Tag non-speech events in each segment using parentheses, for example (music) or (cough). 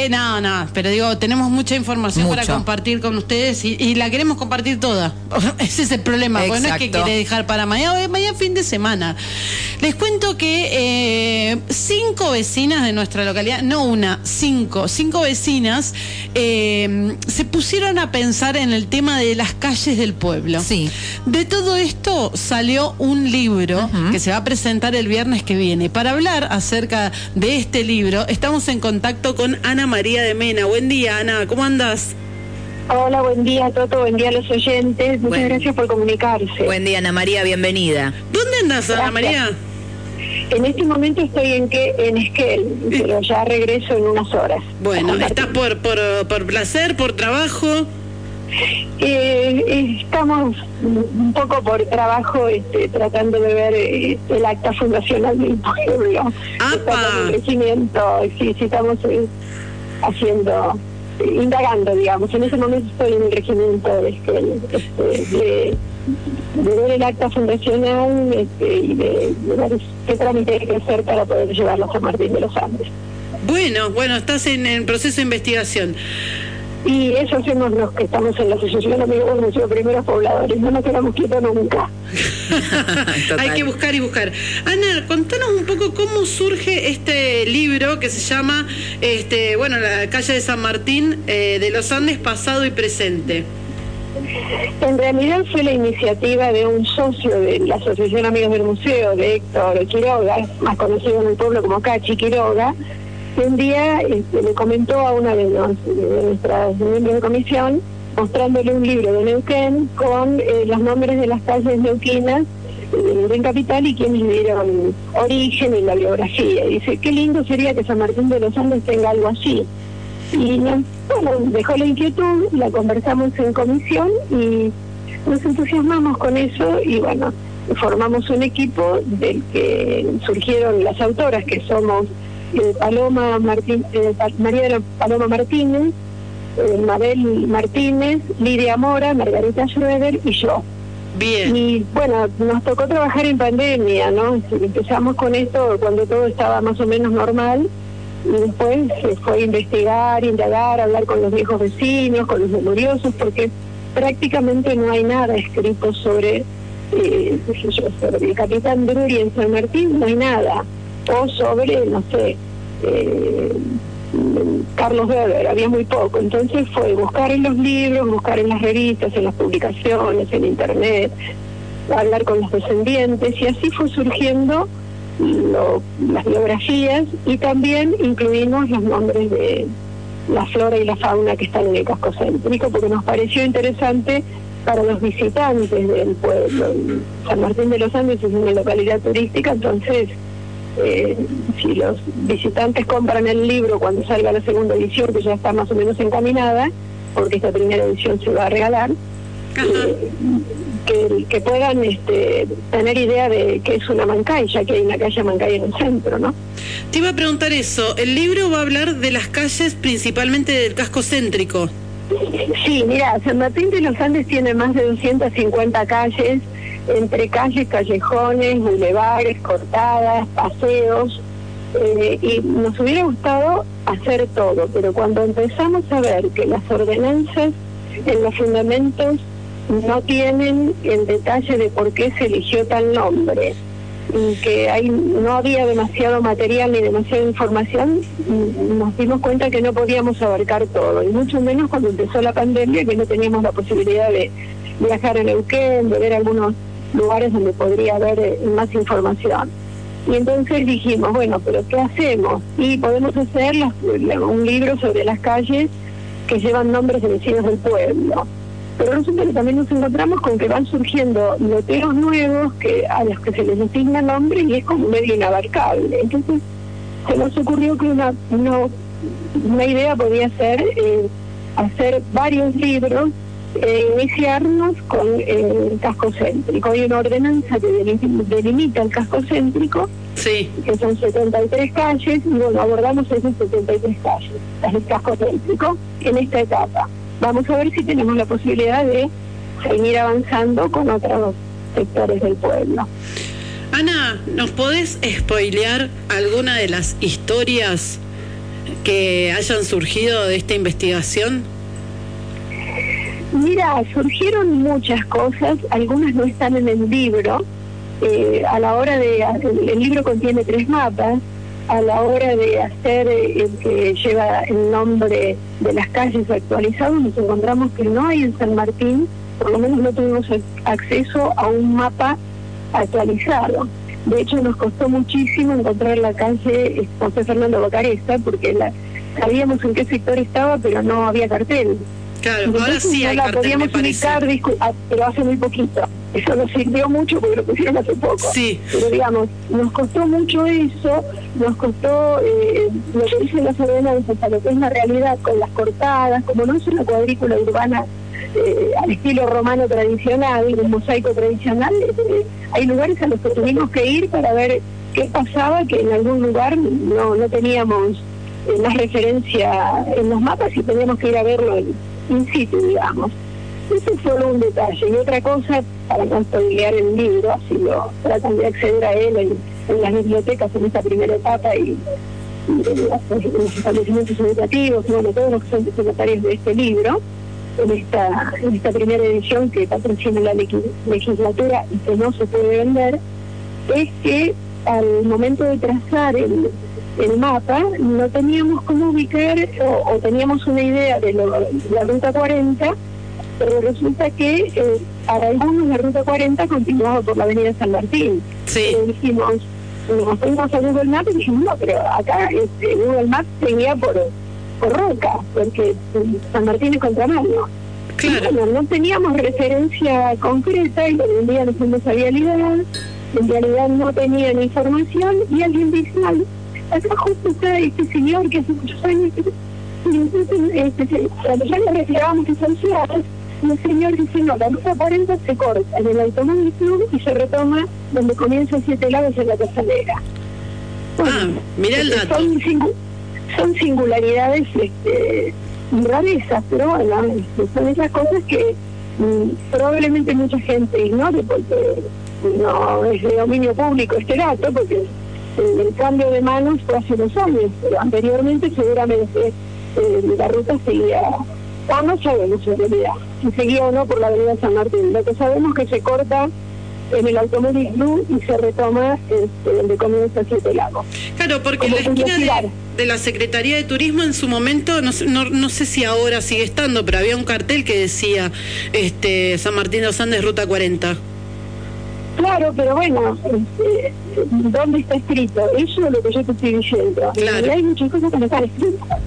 Eh, no, no, pero digo, tenemos mucha información para compartir con ustedes y, y la queremos compartir toda. (laughs) Ese es el problema, porque no es que Exacto. quiere dejar para mañana, mañana fin de semana. Les cuento que eh, cinco vecinas de nuestra localidad, no una, cinco, cinco vecinas eh, se pusieron a pensar en el tema de las calles del pueblo. Sí. De todo esto salió un libro que se va a presentar el viernes que viene. Para hablar acerca de este libro, estamos en contacto con Ana María de Mena. Buen día, Ana, ¿cómo andas? Hola, buen día Toto, buen día a los oyentes. Muchas Buen- gracias por comunicarse. Buen día, Ana María, bienvenida. ¿Dónde andas, Ana. María? En este momento estoy en que en Esquel, pero ya regreso en unas horas. Bueno. ¿estás por, por, por placer, por trabajo? Eh, estamos un poco por trabajo este, tratando de ver eh, el acta fundacional del pueblo. ¡Apa! Estamos en crecimiento, sí, sí, estamos eh, haciendo, indagando, digamos. En ese momento estoy en el regimiento de Esquel, este, de, de ver el acta fundacional este, y de, de ver qué trámite hay que hacer para poder llevarlo a San Martín de los Andes. Bueno, bueno, estás en, en proceso de investigación. Y eso hacemos los que estamos en la Asociación Amigos del Museo Primeros Pobladores, no nos quedamos quietos nunca. (laughs) Hay que buscar y buscar. Ana, contanos un poco cómo surge este libro que se llama, este, bueno, la calle de San Martín eh, de los Andes, pasado y presente. En realidad fue la iniciativa de un socio de la Asociación Amigos del Museo, de Héctor Quiroga, más conocido en el pueblo como Cachi Quiroga, un día este, le comentó a una de, los, de nuestras miembros de comisión, mostrándole un libro de Neuquén con eh, los nombres de las calles neuquinas eh, de Neuquén Capital y quienes dieron origen y la biografía. Y dice, qué lindo sería que San Martín de los Andes tenga algo así. Y nos, bueno, dejó la inquietud, la conversamos en comisión y nos entusiasmamos con eso y bueno, formamos un equipo del que surgieron las autoras que somos eh, Paloma Martín, eh, María Paloma Martínez, eh, Mabel Martínez, Lidia Mora, Margarita Schroeder y yo. Bien. Y bueno, nos tocó trabajar en pandemia, ¿no? Empezamos con esto cuando todo estaba más o menos normal y después se fue a investigar, indagar, hablar con los viejos vecinos, con los memoriosos, porque prácticamente no hay nada escrito sobre, eh, sobre el capitán Drury en San Martín, no hay nada. O sobre, no sé, eh, Carlos Weber, había muy poco. Entonces fue buscar en los libros, buscar en las revistas, en las publicaciones, en internet, hablar con los descendientes y así fue surgiendo lo- las biografías y también incluimos los nombres de la flora y la fauna que están en el casco céntrico porque nos pareció interesante para los visitantes del pueblo. San Martín de los Andes es una localidad turística, entonces eh, si los visitantes compran el libro cuando salga la segunda edición, que ya está más o menos encaminada, porque esta primera edición se va a regalar, eh, que, que puedan este, tener idea de qué es una Mancay, ya que hay una calle Mancay en el centro, ¿no? Te iba a preguntar eso. El libro va a hablar de las calles principalmente del casco céntrico. Sí, mira, San Martín de los Andes tiene más de 250 calles, entre calles, callejones, bulevares, cortadas, paseos, eh, y nos hubiera gustado hacer todo, pero cuando empezamos a ver que las ordenanzas en los fundamentos no tienen el detalle de por qué se eligió tal nombre, y que hay, no había demasiado material ni demasiada información, mm, nos dimos cuenta que no podíamos abarcar todo, y mucho menos cuando empezó la pandemia, que no teníamos la posibilidad de viajar a Neuquén, de ver algunos lugares donde podría haber eh, más información. Y entonces dijimos, bueno, pero ¿qué hacemos? Y podemos hacer las- la- un libro sobre las calles que llevan nombres de vecinos del pueblo. Pero resulta que también nos encontramos con que van surgiendo loteros nuevos que a los que se les asigna nombre y es como medio inabarcable. Entonces se nos ocurrió que una, una, una idea podía ser eh, hacer varios libros e iniciarnos con eh, el casco céntrico. Hay una ordenanza que delim- delimita el casco céntrico Sí. que son 73 calles, y bueno, abordamos esas 73 calles, del casco céntrico, en esta etapa. Vamos a ver si tenemos la posibilidad de seguir avanzando con otros sectores del pueblo. Ana, ¿nos podés spoilear alguna de las historias que hayan surgido de esta investigación? Mira, surgieron muchas cosas, algunas no están en el libro. Eh, a la hora de, el libro contiene tres mapas, a la hora de hacer eh, el que lleva el nombre de las calles actualizado, nos encontramos que no hay en San Martín, por lo menos no tuvimos acceso a un mapa actualizado. De hecho, nos costó muchísimo encontrar la calle José Fernando Bacaresta, porque la, sabíamos en qué sector estaba, pero no había cartel. Claro, ahora sí hay cartel, podíamos ubicar, ah, pero hace muy poquito. Eso nos sirvió mucho porque lo pusieron hace poco. Sí. Pero digamos, nos costó mucho eso, nos costó eh, lo que dicen las ordenanzas, a lo que es la realidad, con las cortadas, como no es una cuadrícula urbana eh, al estilo romano tradicional, un mosaico tradicional, eh, hay lugares a los que tuvimos que ir para ver qué pasaba, que en algún lugar no, no teníamos más referencia en los mapas y teníamos que ir a verlo en in situ, digamos. Eso es solo un detalle. Y otra cosa, para no spoilear el libro, así lo tratan de acceder a él en, las bibliotecas en esta primera etapa y, en, los establecimientos educativos, bueno, todos los que son destinatarios de este libro, en esta, en esta primera edición que patrocina la legislatura y que no se puede vender, es que al momento de trazar el, el mapa, no teníamos cómo ubicar o, teníamos una idea de, la ruta 40, pero resulta que eh, para algunos la ruta 40 continuaba por la avenida San Martín. Sí. dijimos, nos fuimos a Google Maps y dijimos, no, pero acá este, Google Maps seguía por, por Roca, porque San Martín es contramano. Claro. no teníamos referencia concreta y un día nos fuimos a vialidad, en realidad no tenían información y alguien dice, acá justo está este señor que hace muchos años, y entonces este, cuando ya le retirábamos esenciales, el señor dice, no, la ruta 40 se corta en el automóvil club y se retoma donde comienza siete lados en la costanera. ah, mira el dato. Son, singularidades este, rarezas, pero bueno, este, son esas cosas que mm, probablemente mucha gente ignore porque no es de dominio público este dato, porque el, cambio de manos fue hace unos años, pero anteriormente seguramente eh, la ruta seguía, o no sabemos en realidad, si seguía o no por la avenida San Martín. Lo que sabemos es que se corta en el Automóvil Blue y se retoma este, donde comienza Siete Lagos. Claro, porque en la esquina de, la Secretaría de Turismo en su momento, no, no, no, sé si ahora sigue estando, pero había un cartel que decía este San Martín de los Andes, Ruta 40. Claro, pero bueno, este, ¿dónde está escrito? Eso es lo que yo te estoy diciendo. Claro. Y hay muchas cosas que no están escritas.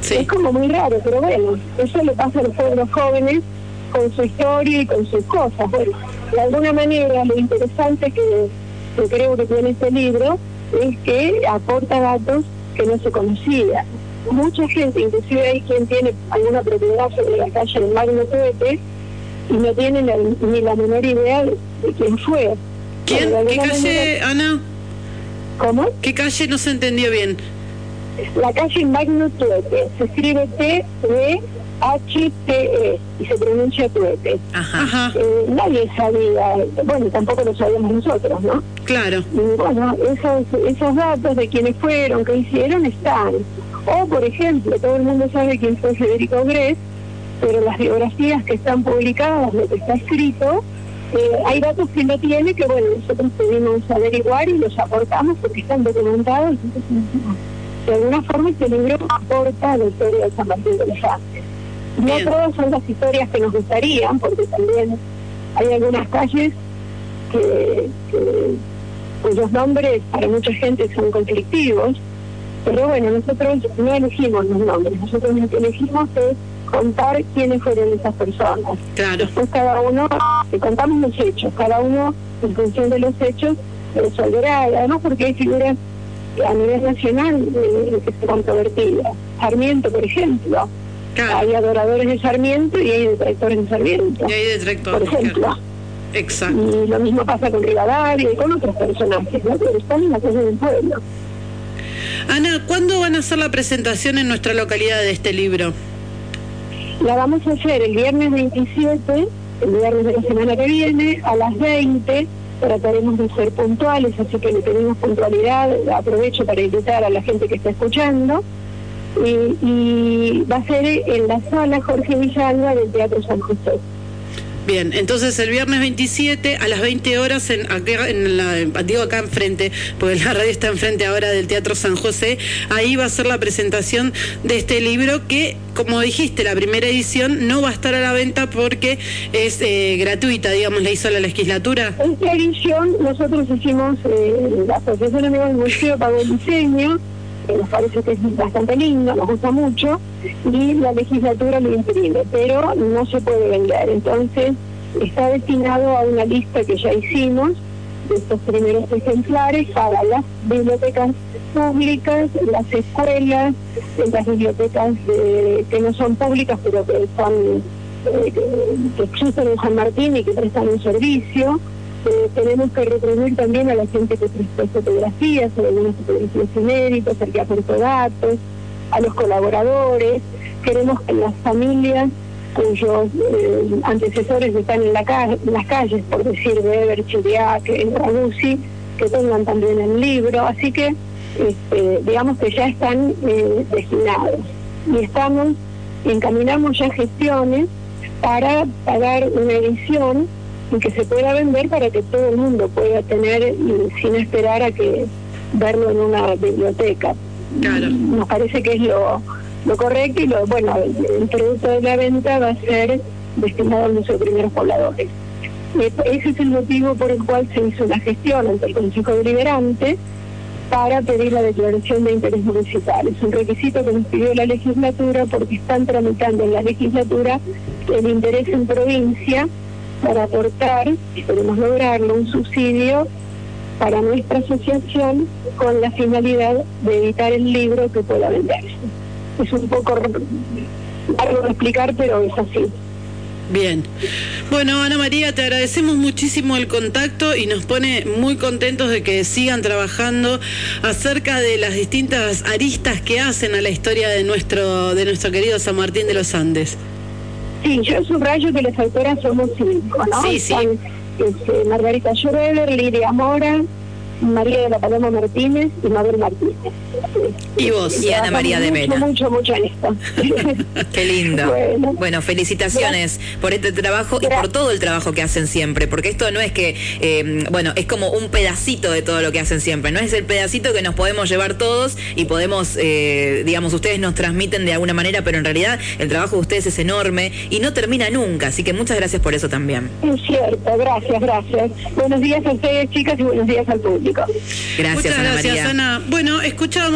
Sí. Es como muy raro, pero bueno, eso le pasa a los pueblos jóvenes con su historia y con sus cosas. Bueno, de alguna manera lo interesante que, creo que tiene este libro es que aporta datos que no se conocían. Mucha gente, inclusive hay quien tiene alguna propiedad sobre la calle del Magno Tuete, y no tienen ni la menor idea de, quién fue. ¿Quién? ¿Qué calle, Ana? ¿Cómo? ¿Qué calle no se entendió bien? La calle Magno Tuete, se escribe T-E-H-T-E y se pronuncia Tuete. Ajá. Eh, nadie sabía, bueno, tampoco lo sabíamos nosotros, ¿no? Claro. Y bueno, esos, esos datos de quiénes fueron, qué hicieron, están. O, por ejemplo, todo el mundo sabe quién fue Federico Gress, pero las biografías que están publicadas, lo que está escrito, eh, hay datos que no tiene que, bueno, nosotros pudimos averiguar y los aportamos porque están documentados. de alguna forma este libro aporta la historia de San Martín de los Andes. No todas son las historias que nos gustarían, porque también hay algunas calles que, que cuyos nombres para mucha gente son conflictivos, pero bueno, nosotros no elegimos los nombres, nosotros lo que elegimos es contar quiénes fueron esas personas. Claro. Después cada uno, si contamos los hechos, cada uno en función de los hechos resolverá, además porque hay figuras a nivel nacional eh, que se controvertidas. Sarmiento, por ejemplo. Hay adoradores de Sarmiento y hay detractores de Sarmiento. Y hay detractores. Por ejemplo. Exacto. Y lo mismo pasa con Rivadavia y con otros personajes, ¿no? Pero están en la calle del pueblo. Ana, ¿cuándo van a hacer la presentación en nuestra localidad de este libro? La vamos a hacer el viernes 27, el viernes de la semana que viene, a las 20. Trataremos de ser puntuales, así que le pedimos puntualidad. Aprovecho para invitar a la gente que está escuchando. y, va a ser en la sala Jorge Villalba del Teatro San José. Bien, entonces el viernes 27 a las 20 horas, en, en la, digo acá enfrente, porque la radio está enfrente ahora del Teatro San José, ahí va a ser la presentación de este libro que, como dijiste, la primera edición no va a estar a la venta porque es eh, gratuita, digamos, la hizo la legislatura. Esta edición nosotros hicimos, eh, la Asociación Amiga del Museo pagó el diseño, nos parece que es bastante lindo, nos gusta mucho, y la legislatura lo imprime, pero no se puede vender. Entonces, está destinado a una lista que ya hicimos de estos primeros ejemplares para las bibliotecas públicas, las escuelas, las bibliotecas que no son públicas, pero que son eh, que existen en San Martín y que prestan un servicio. Eh, tenemos que reprimir también a la gente que prestó fotografías, o algunas fotografías inéditas, al que aportó datos, a los colaboradores. Queremos que las familias cuyos eh, antecesores están en, la ca- en las calles, por decir Weber, Chiriac, Ragusi, que tengan también el libro. Así que, este, digamos que ya están eh, destinados. Y estamos, encaminamos ya gestiones para pagar una edición y que se pueda vender para que todo el mundo pueda tener y sin esperar a que verlo en una biblioteca. Claro. Nos parece que es lo, lo correcto y lo bueno, el, el producto de la venta va a ser destinado Museo de Primeros Pobladores. Eh, Ese es el motivo por el cual se hizo una gestión ante el Consejo Deliberante para pedir la declaración de interés municipal. Es un requisito que nos pidió la legislatura porque están tramitando en la legislatura el interés en provincia para aportar, esperemos lograrlo, un subsidio para nuestra asociación con la finalidad de editar el libro que pueda venderse. Es un poco largo de explicar, pero es así. Bien. Bueno, Ana María, te agradecemos muchísimo el contacto y nos pone muy contentos de que sigan trabajando acerca de las distintas aristas que hacen a la historia de nuestro, de nuestro querido San Martín de los Andes. Sí, yo subrayo que las autoras somos cinco, ¿no? Sí, sí. Son, este, Margarita Schroeder, Lidia Mora, María de la Paloma Martínez y Mabel Martínez. Y vos. Y Ana María de mucho, Mena. Mucho, mucho en esto. (laughs) Qué lindo. Bueno. Bueno, felicitaciones por este trabajo y por todo el trabajo que hacen siempre, porque esto no es que, eh, bueno, es como un pedacito de todo lo que hacen siempre, no es el pedacito que nos podemos llevar todos y podemos, eh, digamos, ustedes nos transmiten de alguna manera, pero en realidad el trabajo de ustedes es enorme y no termina nunca, así que muchas gracias por eso también. Es cierto, gracias, gracias. Buenos días a ustedes, chicas, y buenos días al público. Gracias, Muchas Ana gracias, María. Ana. Bueno, escuchamos.